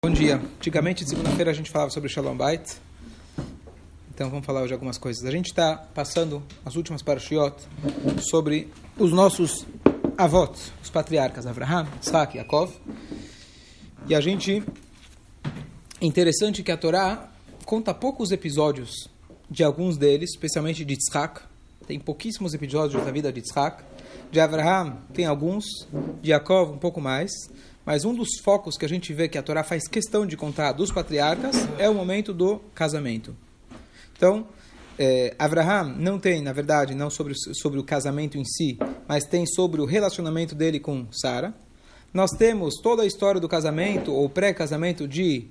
Bom dia. Antigamente, segunda-feira, a gente falava sobre Shalom Bait. Então, vamos falar hoje algumas coisas. A gente está passando as últimas parashiot sobre os nossos avós, os patriarcas, Abraham, Isaac Yaakov. E a gente... É interessante que a Torá conta poucos episódios de alguns deles, especialmente de Yitzhak. Tem pouquíssimos episódios da vida de Yitzhak. De Abraham tem alguns, de Yaakov um pouco mais. Mas um dos focos que a gente vê que a Torá faz questão de contar dos patriarcas é o momento do casamento. Então, é, Abraham não tem, na verdade, não sobre, sobre o casamento em si, mas tem sobre o relacionamento dele com Sara. Nós temos toda a história do casamento ou pré-casamento de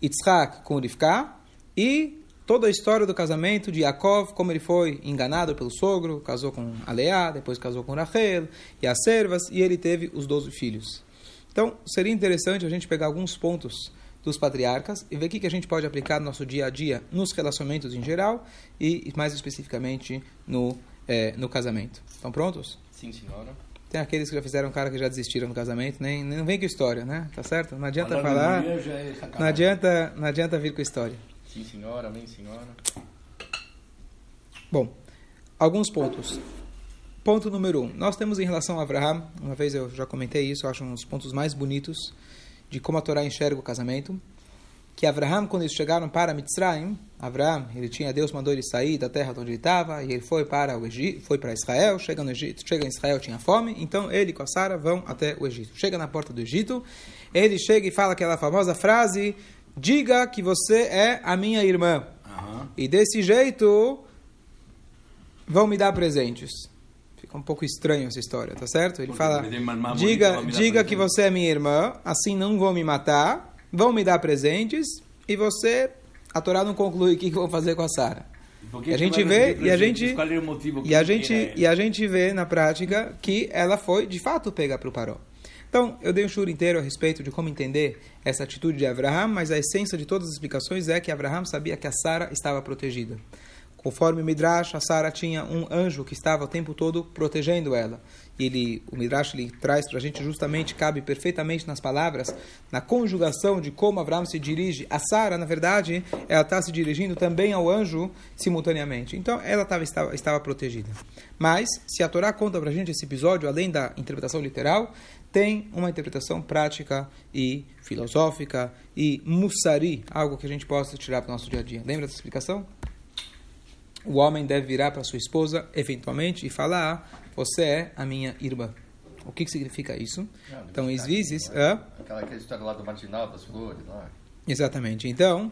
Yitzhak com Rivka e toda a história do casamento de Yaakov, como ele foi enganado pelo sogro, casou com Aleá, depois casou com Rachel e as servas, e ele teve os doze filhos. Então, seria interessante a gente pegar alguns pontos dos patriarcas e ver o que a gente pode aplicar no nosso dia a dia, nos relacionamentos em geral e mais especificamente no, é, no casamento. Estão prontos? Sim, senhora. Tem aqueles que já fizeram cara que já desistiram no casamento, nem, nem não vem com história, né? Tá certo? Não adianta Falando falar, é não adianta, não adianta vir com história. Sim, senhora, amém, senhora. Bom, alguns pontos. Ponto número um. Nós temos em relação a Abraham, uma vez eu já comentei isso, acho um dos pontos mais bonitos de como a Torá enxerga o casamento. Que Abraham, quando eles chegaram para Mitzrayim, Abraham, ele tinha, Deus mandou ele sair da terra onde ele estava, e ele foi para o Egito, foi para Israel, chega no Egito, chega em Israel, tinha fome, então ele com a Sara vão até o Egito. Chega na porta do Egito, ele chega e fala aquela famosa frase: Diga que você é a minha irmã. Aham. E desse jeito vão me dar presentes. Um pouco estranho essa história, tá certo? Ele fala: diga, vão diga que presente." você é minha irmã, assim não vão me matar, vão me dar presentes e você. A Torá não conclui o que vou fazer com a Sara. A gente vê, e a gente, e a gente, ele? e a gente vê na prática que ela foi de fato pegar para o Paró. Então, eu dei um churro inteiro a respeito de como entender essa atitude de Abraham, mas a essência de todas as explicações é que Abraham sabia que a Sara estava protegida. Conforme o Midrash, a Sara tinha um anjo que estava o tempo todo protegendo ela. E ele, o Midrash ele traz para a gente justamente, cabe perfeitamente nas palavras, na conjugação de como Abraham se dirige. A Sara, na verdade, ela está se dirigindo também ao anjo simultaneamente. Então, ela tava, estava, estava protegida. Mas, se a Torá conta para a gente esse episódio, além da interpretação literal, tem uma interpretação prática e filosófica e mussari, algo que a gente possa tirar para o nosso dia a dia. Lembra dessa explicação? O homem deve virar para sua esposa, eventualmente, e falar: Você é a minha irmã. O que, que significa isso? Então, às vezes. hã? Aquela, aquela história lá do marginal das flores, lá. Exatamente. Então,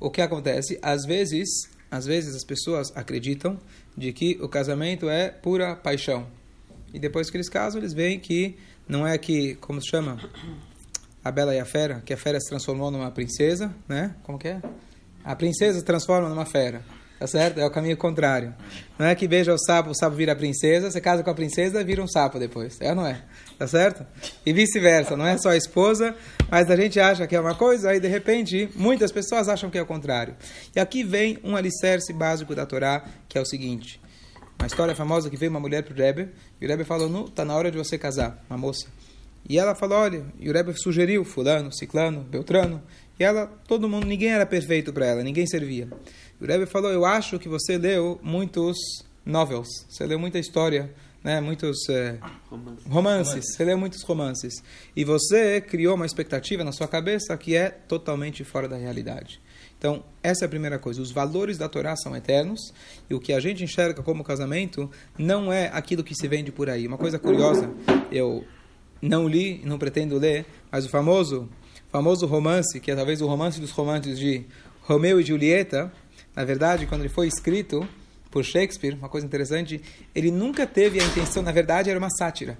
o que acontece? Às vezes, às vezes as pessoas acreditam de que o casamento é pura paixão. E depois que eles casam, eles veem que não é que, como se chama? A Bela e a Fera, que a fera se transformou numa princesa, né? Como que é? A princesa se transforma numa fera. Tá certo? É o caminho contrário. Não é que beija o sapo, o sapo vira a princesa, você casa com a princesa, vira um sapo depois. É ou não é? Tá certo? E vice-versa. Não é só a esposa, mas a gente acha que é uma coisa, aí de repente muitas pessoas acham que é o contrário. E aqui vem um alicerce básico da Torá, que é o seguinte. Uma história famosa que veio uma mulher para o Rebbe, e o Rebbe falou, não, tá na hora de você casar, uma moça. E ela falou, olha, e o Rebbe sugeriu fulano, ciclano, beltrano, e ela, todo mundo, ninguém era perfeito para ela, ninguém servia. O Rebbe falou, eu acho que você leu muitos novels, você leu muita história, né, muitos eh, romances, você leu muitos romances. E você criou uma expectativa na sua cabeça que é totalmente fora da realidade. Então, essa é a primeira coisa. Os valores da Torá são eternos e o que a gente enxerga como casamento não é aquilo que se vende por aí. Uma coisa curiosa, eu não li e não pretendo ler, mas o famoso, famoso romance, que é talvez o romance dos romances de Romeu e Julieta, na verdade, quando ele foi escrito por Shakespeare, uma coisa interessante, ele nunca teve a intenção, na verdade, era uma sátira.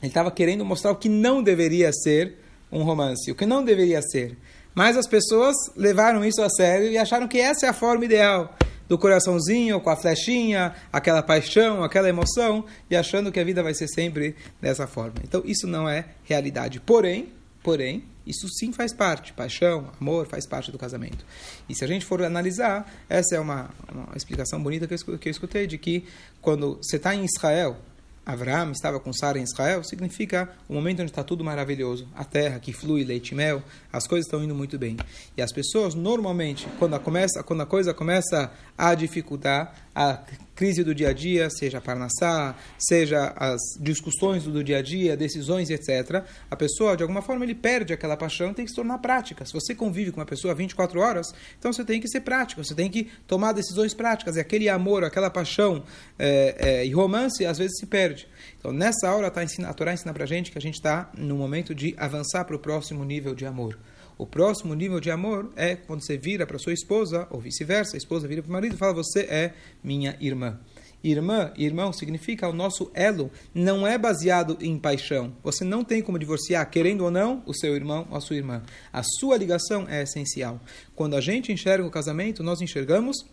Ele estava querendo mostrar o que não deveria ser um romance, o que não deveria ser. Mas as pessoas levaram isso a sério e acharam que essa é a forma ideal do coraçãozinho, com a flechinha, aquela paixão, aquela emoção, e achando que a vida vai ser sempre dessa forma. Então, isso não é realidade. Porém, porém, isso sim faz parte. Paixão, amor, faz parte do casamento. E se a gente for analisar, essa é uma, uma explicação bonita que eu que eu escutei, de que quando você está em Israel, Avraham estava com Sara em Israel, significa o momento onde está tudo maravilhoso. A terra que flui leite e mel, as coisas estão indo muito bem. E as pessoas, normalmente, quando a, começa, quando a coisa começa a dificultar, a crise do dia a dia, seja a parnassá, seja as discussões do dia a dia, decisões, etc., a pessoa, de alguma forma, ele perde aquela paixão tem que se tornar prática. Se você convive com uma pessoa 24 horas, então você tem que ser prático, você tem que tomar decisões práticas. E aquele amor, aquela paixão é, é, e romance, às vezes se perde. Então, nessa hora, tá a Torá ensina para gente que a gente está no momento de avançar para o próximo nível de amor. O próximo nível de amor é quando você vira para sua esposa, ou vice-versa, a esposa vira para o marido e fala: Você é minha irmã. Irmã, irmão, significa o nosso elo não é baseado em paixão. Você não tem como divorciar, querendo ou não, o seu irmão ou a sua irmã. A sua ligação é essencial. Quando a gente enxerga o casamento, nós enxergamos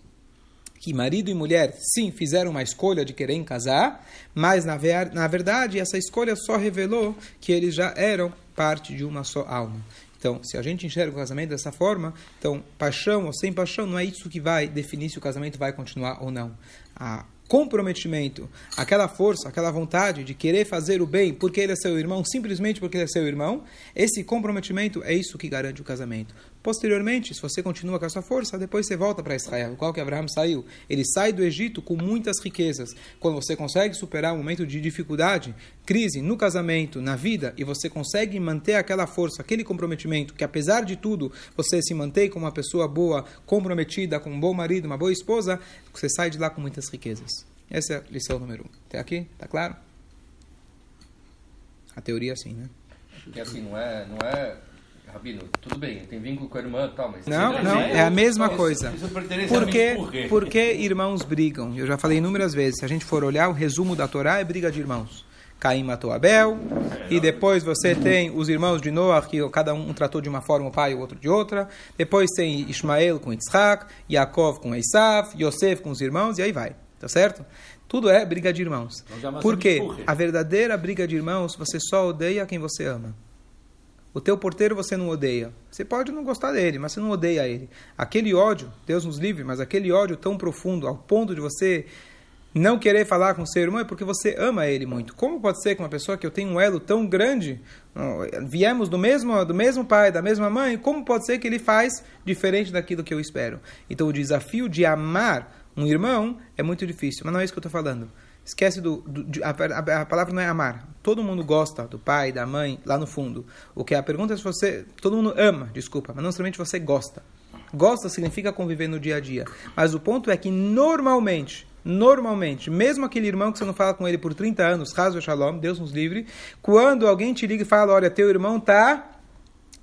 que marido e mulher, sim, fizeram uma escolha de querer casar, mas na, ver, na verdade essa escolha só revelou que eles já eram parte de uma só alma. Então, se a gente enxerga o casamento dessa forma, então, paixão ou sem paixão não é isso que vai definir se o casamento vai continuar ou não. A comprometimento, aquela força, aquela vontade de querer fazer o bem porque ele é seu irmão, simplesmente porque ele é seu irmão, esse comprometimento é isso que garante o casamento. Posteriormente, se você continua com essa força, depois você volta para Israel. Qual que Abraão saiu? Ele sai do Egito com muitas riquezas. Quando você consegue superar um momento de dificuldade, crise no casamento, na vida, e você consegue manter aquela força, aquele comprometimento, que apesar de tudo, você se mantém como uma pessoa boa, comprometida, com um bom marido, uma boa esposa, você sai de lá com muitas riquezas. Essa é a lição número um. Até aqui? Tá claro? A teoria é assim, né? Porque assim, não é, não é Rabino, tudo bem, tem vínculo com a irmã e tal, mas... Não, não, é a mesma coisa. Por que, por que irmãos brigam? Eu já falei inúmeras vezes, se a gente for olhar o resumo da Torá, é briga de irmãos. Caim matou Abel, e depois você tem os irmãos de Noah, que cada um tratou de uma forma o pai e o outro de outra. Depois tem Ismael com Isaac, Yaakov com Esav, Yosef com os irmãos, e aí vai. Tá certo? Tudo é briga de irmãos. Porque a verdadeira briga de irmãos, você só odeia quem você ama. O teu porteiro você não odeia. Você pode não gostar dele, mas você não odeia ele. Aquele ódio, Deus nos livre, mas aquele ódio tão profundo, ao ponto de você não querer falar com o seu irmão, é porque você ama ele muito. Como pode ser que uma pessoa que eu tenho um elo tão grande, viemos do mesmo, do mesmo pai, da mesma mãe, como pode ser que ele faz diferente daquilo que eu espero? Então o desafio de amar um irmão é muito difícil, mas não é isso que eu estou falando. Esquece do. do de, a, a, a, palavra não é amar. Todo mundo gosta do pai, da mãe, lá no fundo. O que a pergunta é se você. Todo mundo ama, desculpa, mas não somente você gosta. Gosta significa conviver no dia a dia. Mas o ponto é que normalmente, normalmente, mesmo aquele irmão que você não fala com ele por 30 anos, caso shalom, Deus nos livre, quando alguém te liga e fala: olha, teu irmão está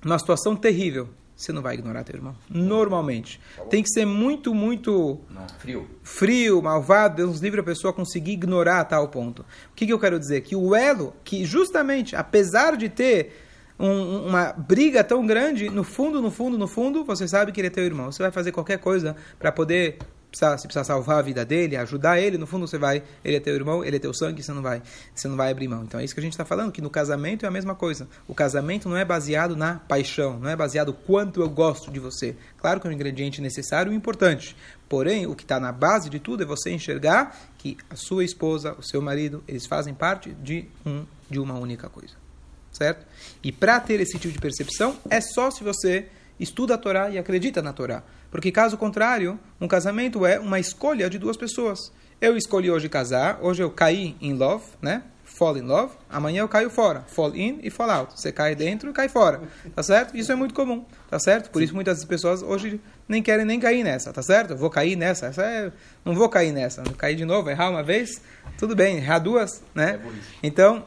numa situação terrível você não vai ignorar teu irmão. Normalmente. Tem que ser muito, muito não, frio. frio, malvado. Deus nos livre a pessoa conseguir ignorar a tal ponto. O que, que eu quero dizer? Que o elo, que justamente, apesar de ter um, uma briga tão grande, no fundo, no fundo, no fundo, você sabe que ele é teu irmão. Você vai fazer qualquer coisa para poder precisar, se precisar salvar a vida dele, ajudar ele, no fundo você vai, ele é teu irmão, ele é teu sangue, você não vai, você não vai abrir mão. Então é isso que a gente está falando, que no casamento é a mesma coisa. O casamento não é baseado na paixão, não é baseado quanto eu gosto de você. Claro que é um ingrediente necessário e importante. Porém, o que está na base de tudo é você enxergar que a sua esposa, o seu marido, eles fazem parte de, um, de uma única coisa. Certo? E para ter esse tipo de percepção, é só se você estuda a Torá e acredita na Torá. Porque caso contrário, um casamento é uma escolha de duas pessoas. Eu escolhi hoje casar, hoje eu caí em love, né? Fall in love, amanhã eu caio fora. Fall in e fall out. Você cai dentro e cai fora. Tá certo? Isso é muito comum, tá certo? Por isso muitas pessoas hoje nem querem nem cair nessa, tá certo? Vou cair nessa, essa é... não vou cair nessa. Cair de novo, errar uma vez, tudo bem, errar duas, né? É então,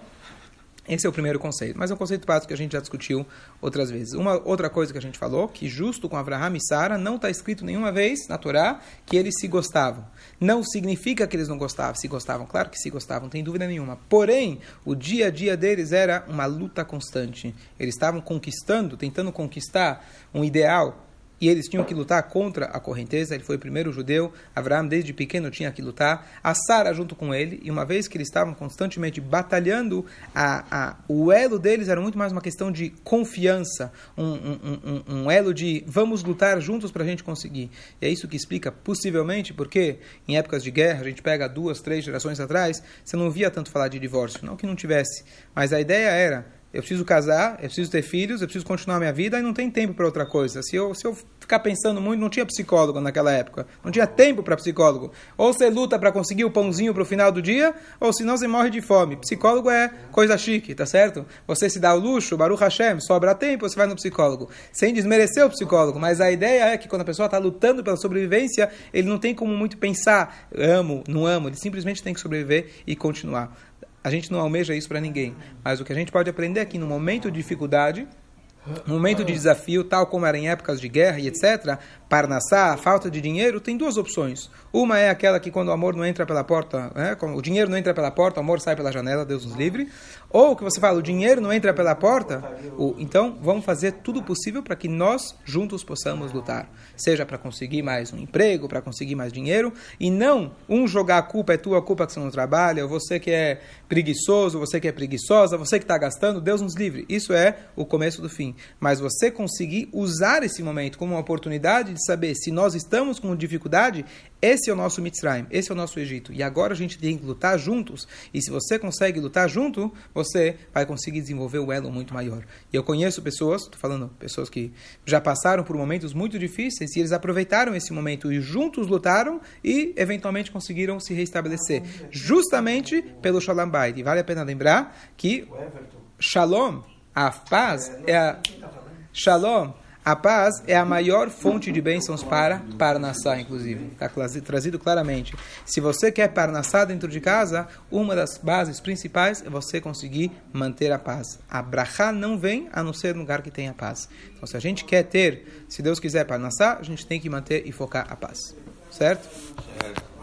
esse é o primeiro conceito, mas é um conceito básico que a gente já discutiu outras vezes. Uma outra coisa que a gente falou, que justo com Abraham e Sara, não está escrito nenhuma vez na Torá que eles se gostavam. Não significa que eles não gostavam, se gostavam, claro que se gostavam, não tem dúvida nenhuma. Porém, o dia a dia deles era uma luta constante. Eles estavam conquistando, tentando conquistar um ideal e eles tinham que lutar contra a correnteza. Ele foi o primeiro judeu. Abraão, desde pequeno, tinha que lutar. A Sara junto com ele. E uma vez que eles estavam constantemente batalhando, a, a, o elo deles era muito mais uma questão de confiança, um, um, um, um elo de vamos lutar juntos para a gente conseguir. E é isso que explica, possivelmente, porque em épocas de guerra, a gente pega duas, três gerações atrás, você não via tanto falar de divórcio. Não que não tivesse, mas a ideia era eu preciso casar, eu preciso ter filhos, eu preciso continuar minha vida e não tem tempo para outra coisa. Se eu, se eu ficar pensando muito, não tinha psicólogo naquela época, não tinha tempo para psicólogo. Ou você luta para conseguir o pãozinho para o final do dia, ou senão você morre de fome. Psicólogo é coisa chique, tá certo? Você se dá o luxo, Baruch Hashem, sobra tempo, você vai no psicólogo. Sem desmerecer o psicólogo, mas a ideia é que quando a pessoa está lutando pela sobrevivência, ele não tem como muito pensar, amo, não amo, ele simplesmente tem que sobreviver e continuar. A gente não almeja isso para ninguém. Mas o que a gente pode aprender aqui no momento de dificuldade, no momento de desafio, tal como era em épocas de guerra e etc., Parnassá, falta de dinheiro, tem duas opções. Uma é aquela que quando o amor não entra pela porta, né, o dinheiro não entra pela porta, o amor sai pela janela, Deus nos livre. Ou que você fala, o dinheiro não entra pela porta, o, então vamos fazer tudo possível para que nós juntos possamos lutar. Seja para conseguir mais um emprego, para conseguir mais dinheiro, e não um jogar a culpa, é tua culpa que você não trabalha, ou você que é preguiçoso, você que é preguiçosa, você que está gastando, Deus nos livre. Isso é o começo do fim. Mas você conseguir usar esse momento como uma oportunidade de de saber se nós estamos com dificuldade, esse é o nosso Mitzrayim, esse é o nosso Egito. E agora a gente tem que lutar juntos. E se você consegue lutar junto, você vai conseguir desenvolver o elo muito maior. E eu conheço pessoas, estou falando pessoas que já passaram por momentos muito difíceis e eles aproveitaram esse momento e juntos lutaram e eventualmente conseguiram se restabelecer. Justamente pelo Shalom Bait. E vale a pena lembrar que Shalom, a paz, é a. Shalom a paz é a maior fonte de bênçãos para Parnassá, inclusive. Está trazido claramente. Se você quer Parnassá dentro de casa, uma das bases principais é você conseguir manter a paz. A Brachá não vem a não ser no lugar que tenha paz. Então, se a gente quer ter, se Deus quiser Parnassá, a gente tem que manter e focar a paz. Certo?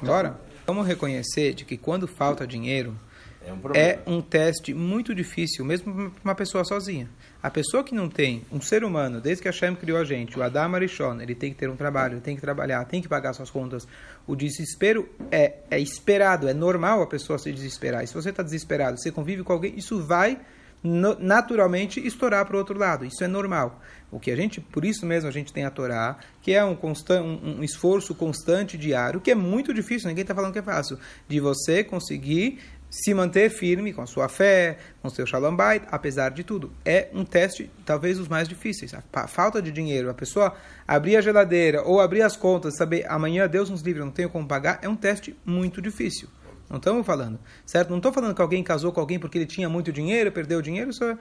Bora? Vamos reconhecer de que quando falta dinheiro, é um, é um teste muito difícil, mesmo para uma pessoa sozinha. A pessoa que não tem, um ser humano, desde que a Hashem criou a gente, o Adam Arishon, ele tem que ter um trabalho, tem que trabalhar, tem que pagar suas contas. O desespero é, é esperado, é normal a pessoa se desesperar. E se você está desesperado, você convive com alguém, isso vai naturalmente estourar para o outro lado. Isso é normal. O que a gente, por isso mesmo a gente tem a Torá, que é um, um, um esforço constante diário, que é muito difícil, ninguém está falando que é fácil, de você conseguir se manter firme com a sua fé, com seu shalom bait, apesar de tudo. É um teste, talvez, os mais difíceis. A falta de dinheiro, a pessoa abrir a geladeira ou abrir as contas, saber amanhã Deus nos livre, não tenho como pagar, é um teste muito difícil. Não estamos falando, certo? Não estou falando que alguém casou com alguém porque ele tinha muito dinheiro, perdeu dinheiro, isso é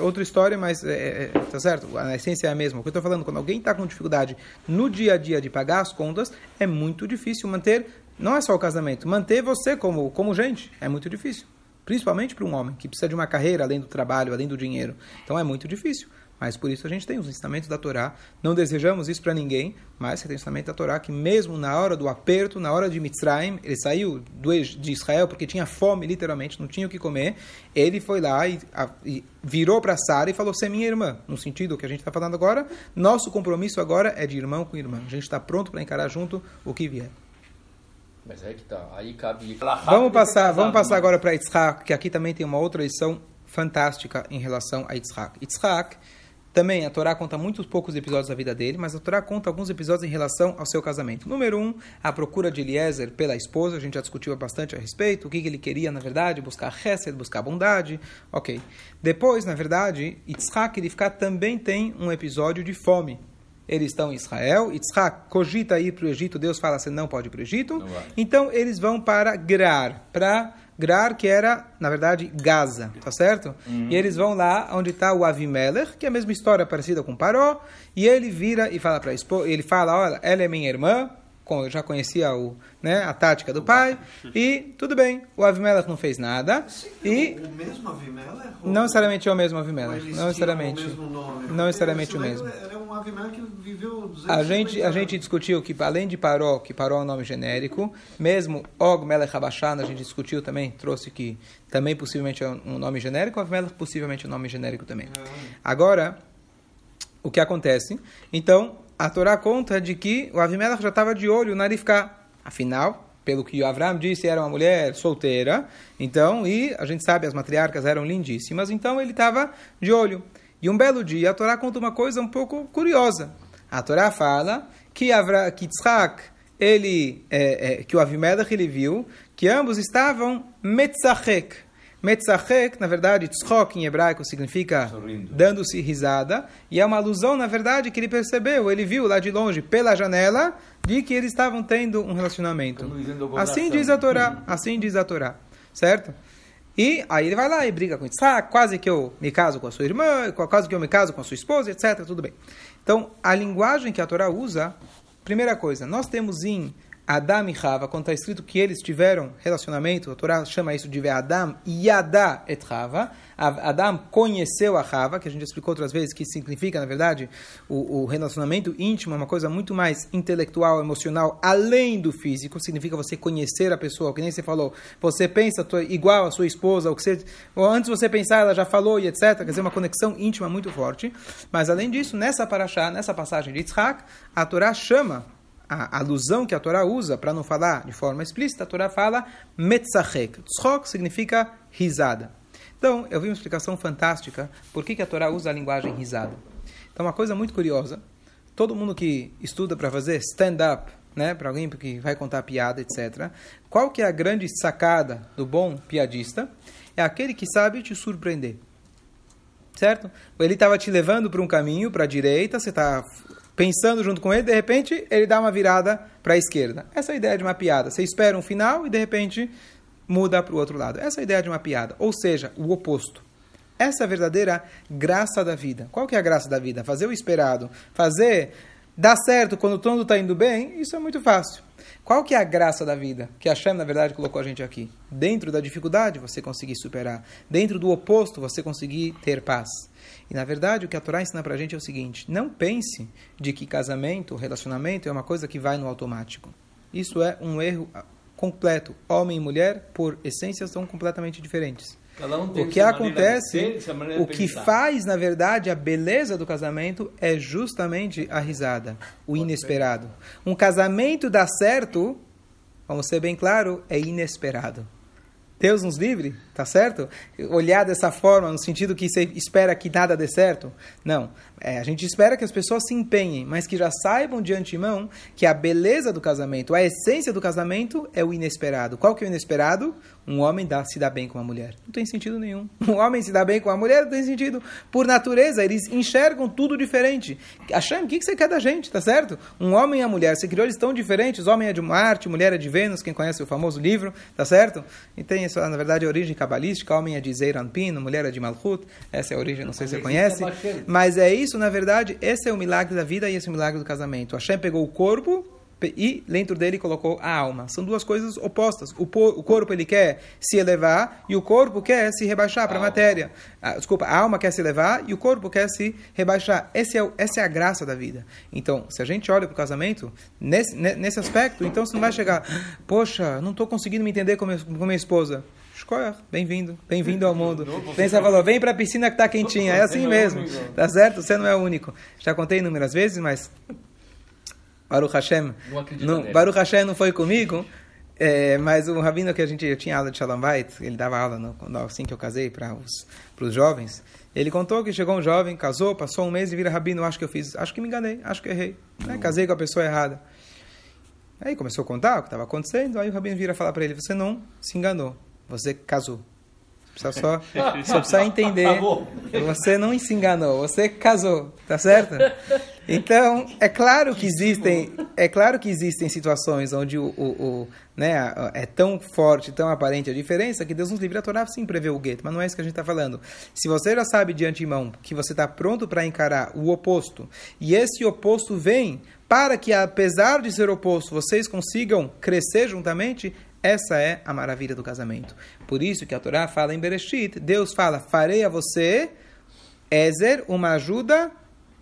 outra história, mas é, é, é tá certo? A essência é a mesma. O que eu estou falando, quando alguém está com dificuldade no dia a dia de pagar as contas, é muito difícil manter não é só o casamento. Manter você como, como gente é muito difícil. Principalmente para um homem que precisa de uma carreira além do trabalho, além do dinheiro. Então é muito difícil. Mas por isso a gente tem os ensinamentos da Torá. Não desejamos isso para ninguém, mas você tem o ensinamento da Torá que mesmo na hora do aperto, na hora de Mitzrayim, ele saiu de Israel porque tinha fome, literalmente, não tinha o que comer. Ele foi lá e, a, e virou para Sara e falou: Você é minha irmã. No sentido que a gente está falando agora, nosso compromisso agora é de irmão com irmã. A gente está pronto para encarar junto o que vier. Mas é que tá. Aí cabe. Vamos passar, vamos passar agora para Yitzhak, que aqui também tem uma outra lição fantástica em relação a Yitzhak. Yitzhak, também a Torá conta muitos poucos episódios da vida dele, mas a Torá conta alguns episódios em relação ao seu casamento. Número um, a procura de Eliezer pela esposa, a gente já discutiu bastante a respeito, o que, que ele queria, na verdade, buscar Hesed, buscar bondade, ok. Depois, na verdade, Yitzhak, ele também tem um episódio de fome eles estão em Israel, Yitzhak cogita ir para o Egito, Deus fala assim, não pode ir para o Egito. Então eles vão para Grar, para Grar, que era, na verdade, Gaza, tá certo? Uhum. E eles vão lá onde está o Avimelech, que é a mesma história parecida com Paró, e ele vira e fala para a esposa, ele fala, olha, ela é minha irmã, já conhecia o, né, a tática do pai, e tudo bem, o Avimelech não fez nada. Sim, e o mesmo Avimelech? Não necessariamente é o mesmo Avimelech, não necessariamente. Não necessariamente o mesmo. Era um Avimelech que viveu a gente A gente discutiu que, além de Paró, que Paró é um nome genérico, mesmo Og Melech Habashan, a gente discutiu também, trouxe que também possivelmente é um nome genérico, Avimelech possivelmente é um nome genérico também. Agora, o que acontece? Então, a Torá conta de que o Avimelech já estava de olho na Rivka. Afinal, pelo que o Avram disse, era uma mulher solteira. Então, e a gente sabe, as matriarcas eram lindíssimas. Então, ele estava de olho. E um belo dia, a Torá conta uma coisa um pouco curiosa. A Torá fala que, Avra, que Tzchak, ele, é, é, que o Avimelech ele viu que ambos estavam metzachek. Metzachek, na verdade, tzchok em hebraico significa dando-se risada, e é uma alusão, na verdade, que ele percebeu, ele viu lá de longe, pela janela, de que eles estavam tendo um relacionamento. Assim diz a Torá, assim diz a Torá, certo? E aí ele vai lá e briga com Yitzhak, quase que eu me caso com a sua irmã, quase que eu me caso com a sua esposa, etc. Tudo bem. Então, a linguagem que a Torá usa, primeira coisa, nós temos em Adam e Rava, quando está escrito que eles tiveram relacionamento, a Torá chama isso de Adam Yada et Rava. Adam conheceu a Rava, que a gente explicou outras vezes, que significa, na verdade, o, o relacionamento íntimo é uma coisa muito mais intelectual, emocional, além do físico. Significa você conhecer a pessoa, que nem você falou. Você pensa igual a sua esposa, ou que você, ou antes você pensar, ela já falou e etc. Quer dizer, uma conexão íntima muito forte. Mas, além disso, nessa paraxá, nessa passagem de Yitzhak, a Torá chama a alusão que a Torá usa, para não falar de forma explícita, a Torá fala metzachek. Tzchok significa risada. Então, eu vi uma explicação fantástica por que, que a Torá usa a linguagem risada. Então, uma coisa muito curiosa, todo mundo que estuda para fazer stand-up, né, para alguém que vai contar piada, etc., qual que é a grande sacada do bom piadista? É aquele que sabe te surpreender. Certo? Ele estava te levando para um caminho, para a direita, você está pensando junto com ele, de repente ele dá uma virada para a esquerda. Essa é a ideia de uma piada. Você espera um final e de repente muda para o outro lado. Essa é a ideia de uma piada. Ou seja, o oposto. Essa é a verdadeira graça da vida. Qual que é a graça da vida? Fazer o esperado. Fazer dar certo quando tudo está indo bem, isso é muito fácil. Qual que é a graça da vida? Que a Hashem, na verdade, colocou a gente aqui. Dentro da dificuldade, você conseguir superar. Dentro do oposto, você conseguir ter paz. E na verdade, o que a Torá ensina pra gente é o seguinte: não pense de que casamento, relacionamento é uma coisa que vai no automático. Isso é um erro completo. Homem e mulher, por essência, são completamente diferentes. Um o que acontece, ser, o que faz, na verdade, a beleza do casamento é justamente a risada, o inesperado. Um casamento dá certo, vamos ser bem claro, é inesperado. Deus nos livre, tá certo? Olhar dessa forma, no sentido que você espera que nada dê certo. Não. É, a gente espera que as pessoas se empenhem, mas que já saibam de antemão que a beleza do casamento, a essência do casamento é o inesperado. Qual que é o inesperado? Um homem dá, se dá bem com uma mulher. Não tem sentido nenhum. Um homem se dá bem com uma mulher não tem sentido. Por natureza, eles enxergam tudo diferente. Hashem, o que você quer da gente, tá certo? Um homem e a mulher, você criou eles tão diferentes. Homem é de Marte, mulher é de Vênus, quem conhece o famoso livro, tá certo? E tem isso, na verdade, a origem cabalística. Homem é de Zeiranpin, mulher é de Malchut. Essa é a origem, não sei se você conhece. Mas é isso, na verdade, esse é o milagre da vida e esse é o milagre do casamento. Hashem pegou o corpo e dentro dele colocou a alma. São duas coisas opostas. O, o corpo ele quer se elevar e o corpo quer se rebaixar para a matéria. Ah, desculpa, a alma quer se elevar e o corpo quer se rebaixar. Esse é, essa é a graça da vida. Então, se a gente olha para o casamento, nesse, nesse aspecto, então você não vai chegar, poxa, não estou conseguindo me entender com, com minha esposa. Bem-vindo, bem-vindo ao mundo. Pensa, falou, vem para a piscina que está quentinha. É assim mesmo, tá certo? Você não é o único. Já contei inúmeras vezes, mas Baruch Hashem, não, não Baruch Hashem não foi comigo, é, mas o rabino que a gente eu tinha aula de Shalom Bait, ele dava aula no, assim que eu casei para os para os jovens. Ele contou que chegou um jovem, casou, passou um mês e vira rabino. Acho que eu fiz, acho que me enganei, acho que errei. Né? Casei com a pessoa errada. Aí começou a contar o que estava acontecendo. Aí o rabino vira falar para ele: Você não se enganou, você casou. Precisa só, só precisa entender. Você não se enganou, você casou, tá certo? Então, é claro que existem, é claro que existem situações onde o, o, o né, é tão forte, tão aparente a diferença que Deus nos livre a Torá sim prevê o gueto, mas não é isso que a gente está falando. Se você já sabe de antemão que você está pronto para encarar o oposto, e esse oposto vem para que, apesar de ser oposto, vocês consigam crescer juntamente, essa é a maravilha do casamento. Por isso que a Torá fala em Bereshit, Deus fala, farei a você, Ezer, uma ajuda,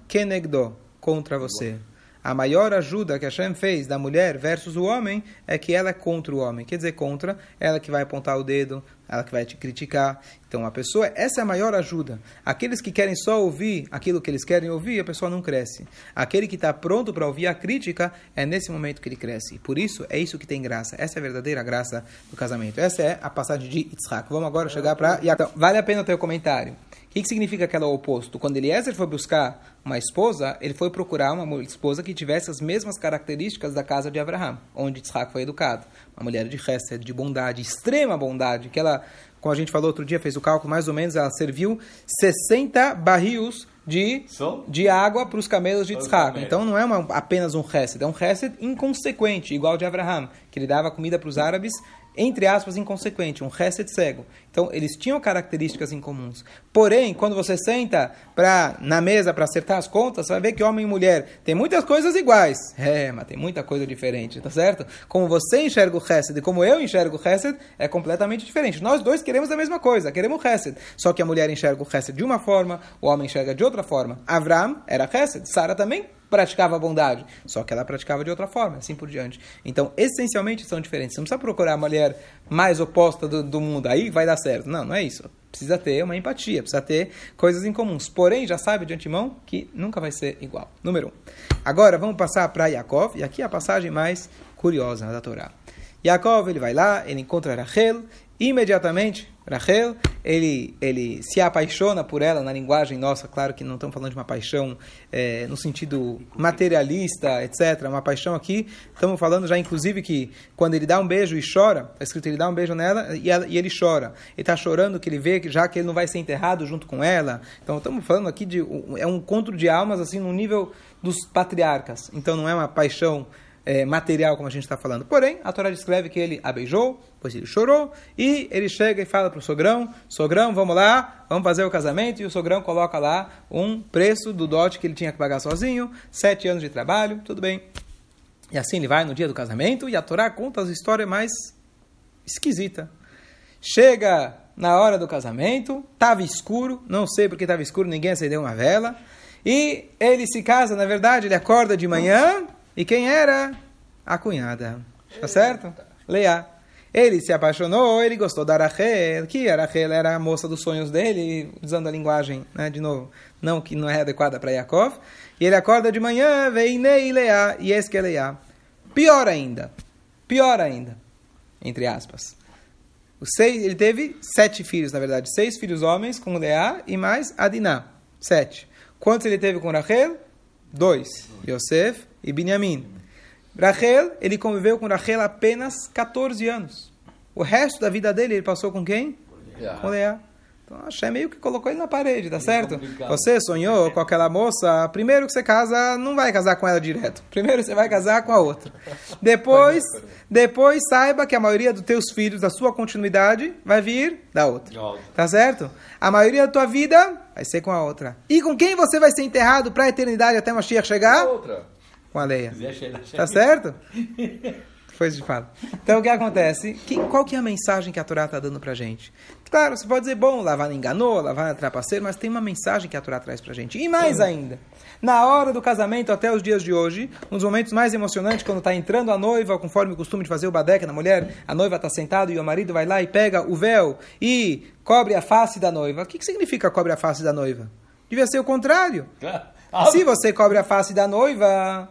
Kenegdo, contra você. A maior ajuda que Hashem fez da mulher versus o homem é que ela é contra o homem. Quer dizer, contra, ela que vai apontar o dedo, ela que vai te criticar. Então a pessoa, essa é a maior ajuda. Aqueles que querem só ouvir aquilo que eles querem ouvir, a pessoa não cresce. Aquele que está pronto para ouvir a crítica, é nesse momento que ele cresce. Por isso, é isso que tem graça. Essa é a verdadeira graça do casamento. Essa é a passagem de Yitzhak. Vamos agora chegar para Então, vale a pena o teu comentário. O que, que significa aquela oposto? Quando Eliezer foi buscar uma esposa, ele foi procurar uma esposa que tivesse as mesmas características da casa de Abraham, onde Yitzhak foi educado. Uma mulher de chesed, de bondade, extrema bondade, que ela, como a gente falou outro dia, fez o cálculo, mais ou menos, ela serviu 60 barris de, de água para os camelos de Yitzhak. Então não é uma, apenas um chesed, é um chesed inconsequente, igual de Abraham, que ele dava comida para os árabes entre aspas, inconsequente, um reset cego. Então, eles tinham características incomuns. Porém, quando você senta pra, na mesa para acertar as contas, você vai ver que homem e mulher tem muitas coisas iguais. É, mas tem muita coisa diferente, tá certo? Como você enxerga o reset e como eu enxergo o reset, é completamente diferente. Nós dois queremos a mesma coisa, queremos reset. Só que a mulher enxerga o reset de uma forma, o homem enxerga de outra forma. Avram era reset, Sara também praticava bondade, só que ela praticava de outra forma, assim por diante. Então, essencialmente são diferentes. Você não precisa procurar a mulher mais oposta do, do mundo, aí vai dar certo. Não, não é isso. Precisa ter uma empatia, precisa ter coisas em comuns. Porém, já sabe de antemão que nunca vai ser igual. Número um. Agora, vamos passar para Yaakov, e aqui é a passagem mais curiosa da Torá. Yaakov, ele vai lá, ele encontra Rachel, imediatamente Rachel, ele, ele se apaixona por ela na linguagem nossa, claro que não estamos falando de uma paixão é, no sentido materialista, etc. Uma paixão aqui, estamos falando já inclusive que quando ele dá um beijo e chora, está escrito ele dá um beijo nela e, ela, e ele chora. Ele está chorando que ele vê que já que ele não vai ser enterrado junto com ela. Então estamos falando aqui de é um encontro de almas assim no nível dos patriarcas. Então não é uma paixão é, material, como a gente está falando. Porém, a Torá descreve que ele a beijou, pois ele chorou, e ele chega e fala para o sogrão: Sogrão, vamos lá, vamos fazer o casamento. E o sogrão coloca lá um preço do dote que ele tinha que pagar sozinho, sete anos de trabalho, tudo bem. E assim ele vai no dia do casamento, e a Torá conta as histórias mais esquisita. Chega na hora do casamento, estava escuro, não sei porque estava escuro, ninguém acendeu uma vela. E ele se casa, na verdade, ele acorda de manhã, e quem era? A cunhada. Tá certo? Leia. Ele se apaixonou, ele gostou da Rachel, que a Rachel era a moça dos sonhos dele, usando a linguagem, né, de novo, não que não é adequada para Yaakov. E ele acorda de manhã, vem Nei Leá, e esse que é Leá. Pior ainda, pior ainda, entre aspas. Seis, ele teve sete filhos, na verdade, seis filhos homens com Leá e mais Adiná, sete. Quantos ele teve com Rachel? Dois. Yosef e Binyamin. Rachel, ele conviveu com Rachel apenas 14 anos. O resto da vida dele ele passou com quem? Com Leá. Então Hashem meio que colocou ele na parede, tá certo? Você sonhou com aquela moça, primeiro que você casa, não vai casar com ela direto. Primeiro você vai casar com a outra. Depois, depois saiba que a maioria dos teus filhos, da sua continuidade, vai vir da outra. Tá certo? A maioria da tua vida vai ser com a outra. E com quem você vai ser enterrado para a eternidade até Mashiach chegar? Outra. Com a Leia. Tá certo? Depois de fala. Então o que acontece? Que, qual que é a mensagem que a Torá está dando pra gente? Claro, você pode dizer, bom, Lavan enganou, Lavan é trapaceiro, mas tem uma mensagem que a Torá traz pra gente. E mais ainda, na hora do casamento até os dias de hoje, um dos momentos mais emocionantes, quando está entrando a noiva, conforme o costume de fazer o badeca na mulher, a noiva está sentada e o marido vai lá e pega o véu e cobre a face da noiva. O que, que significa cobre a face da noiva? Devia ser o contrário. Se você cobre a face da noiva,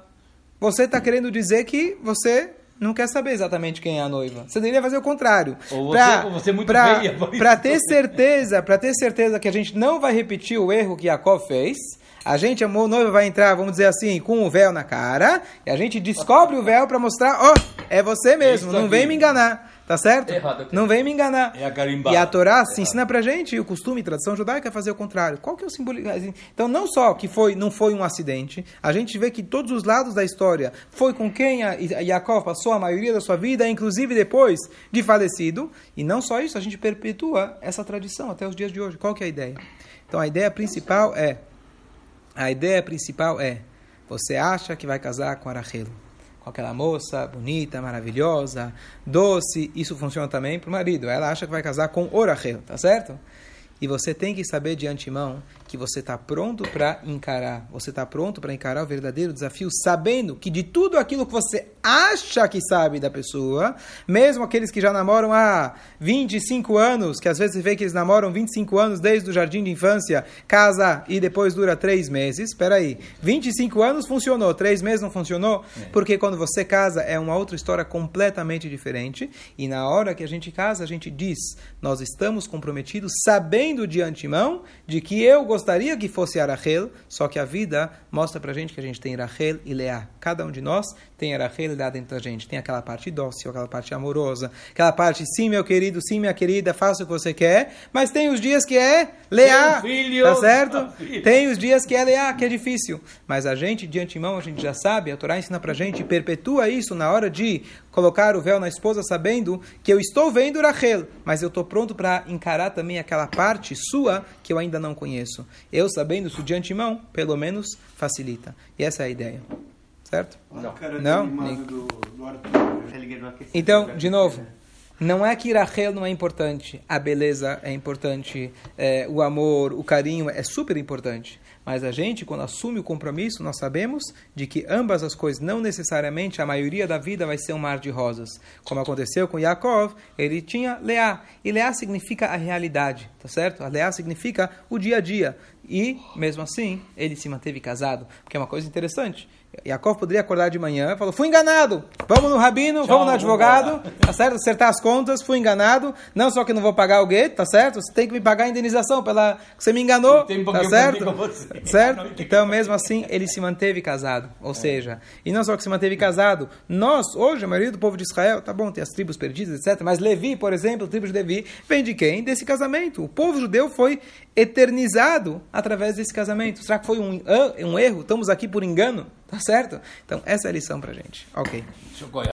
você está querendo dizer que você não quer saber exatamente quem é a noiva. Você deveria fazer o contrário. Ou você, pra, ou você muito pra, isso. Para ter certeza, para ter certeza que a gente não vai repetir o erro que Jacob fez, a gente, a noiva vai entrar, vamos dizer assim, com o véu na cara, e a gente descobre o véu para mostrar, ó, é você mesmo, Isso não vem aqui. me enganar. Tá certo? Errado. Não vem me enganar. É a carimbada. E a Torá se ensina pra gente, e o costume e tradição judaica é fazer o contrário. Qual que é o simbolismo? Então, não só que foi, não foi um acidente, a gente vê que todos os lados da história foi com quem a a Yaakov passou a maioria da sua vida, inclusive depois de falecido. E não só isso, a gente perpetua essa tradição até os dias de hoje. Qual que é a ideia? Então, a ideia principal é... A ideia principal é... Você acha que vai casar com Arachelo com aquela moça bonita, maravilhosa, doce. Isso funciona também para o marido. Ela acha que vai casar com Orachel, tá certo? E você tem que saber de antemão que você está pronto para encarar. Você está pronto para encarar o verdadeiro desafio, sabendo que de tudo aquilo que você acha que sabe da pessoa, mesmo aqueles que já namoram há 25 anos, que às vezes você vê que eles namoram 25 anos desde o jardim de infância, casa e depois dura três meses. Espera aí, 25 anos funcionou, três meses não funcionou? Porque quando você casa é uma outra história completamente diferente. E na hora que a gente casa, a gente diz: nós estamos comprometidos, sabendo de antemão de que eu gostaria que fosse Arachel, só que a vida mostra pra gente que a gente tem Rachel e Leá. Cada um de nós tem Rachel e Leá dentro da gente. Tem aquela parte dócil, aquela parte amorosa, aquela parte, sim, meu querido, sim, minha querida, faça o que você quer, mas tem os dias que é Leá. filho, tá certo? Tem os dias que é Leá, que é difícil. Mas a gente, de antemão, a gente já sabe, a Torá ensina pra gente, perpetua isso na hora de colocar o véu na esposa, sabendo que eu estou vendo Rachel, mas eu estou pronto para encarar também aquela parte sua que eu ainda não conheço. Eu sabendo isso de antemão, pelo menos facilita. E essa é a ideia. Certo? Olha a cara Não, do, do. Então, de novo, não é que Rachel não é importante, a beleza é importante, é, o amor, o carinho é super importante. Mas a gente, quando assume o compromisso, nós sabemos de que ambas as coisas, não necessariamente a maioria da vida vai ser um mar de rosas. Como aconteceu com Yaakov, ele tinha Leá. E Leá significa a realidade, tá certo? A Leá significa o dia a dia. E, mesmo assim, ele se manteve casado. Porque é uma coisa interessante. Yaakov poderia acordar de manhã e falou: fui enganado, vamos no rabino, vamos no advogado, tá certo? Acertar as contas, fui enganado. Não só que não vou pagar o gueto, tá certo? Você tem que me pagar a indenização pela que você me enganou, tá certo? Certo? Então, mesmo assim, ele se manteve casado. Ou seja, e não só que se manteve casado, nós, hoje, a maioria do povo de Israel, tá bom, tem as tribos perdidas, etc. Mas Levi, por exemplo, a tribo de Levi, vem de quem? Desse casamento. O povo judeu foi eternizado através desse casamento. Será que foi um, um erro? Estamos aqui por engano? Tá certo? Então, essa é a lição pra gente. Ok. Deixa eu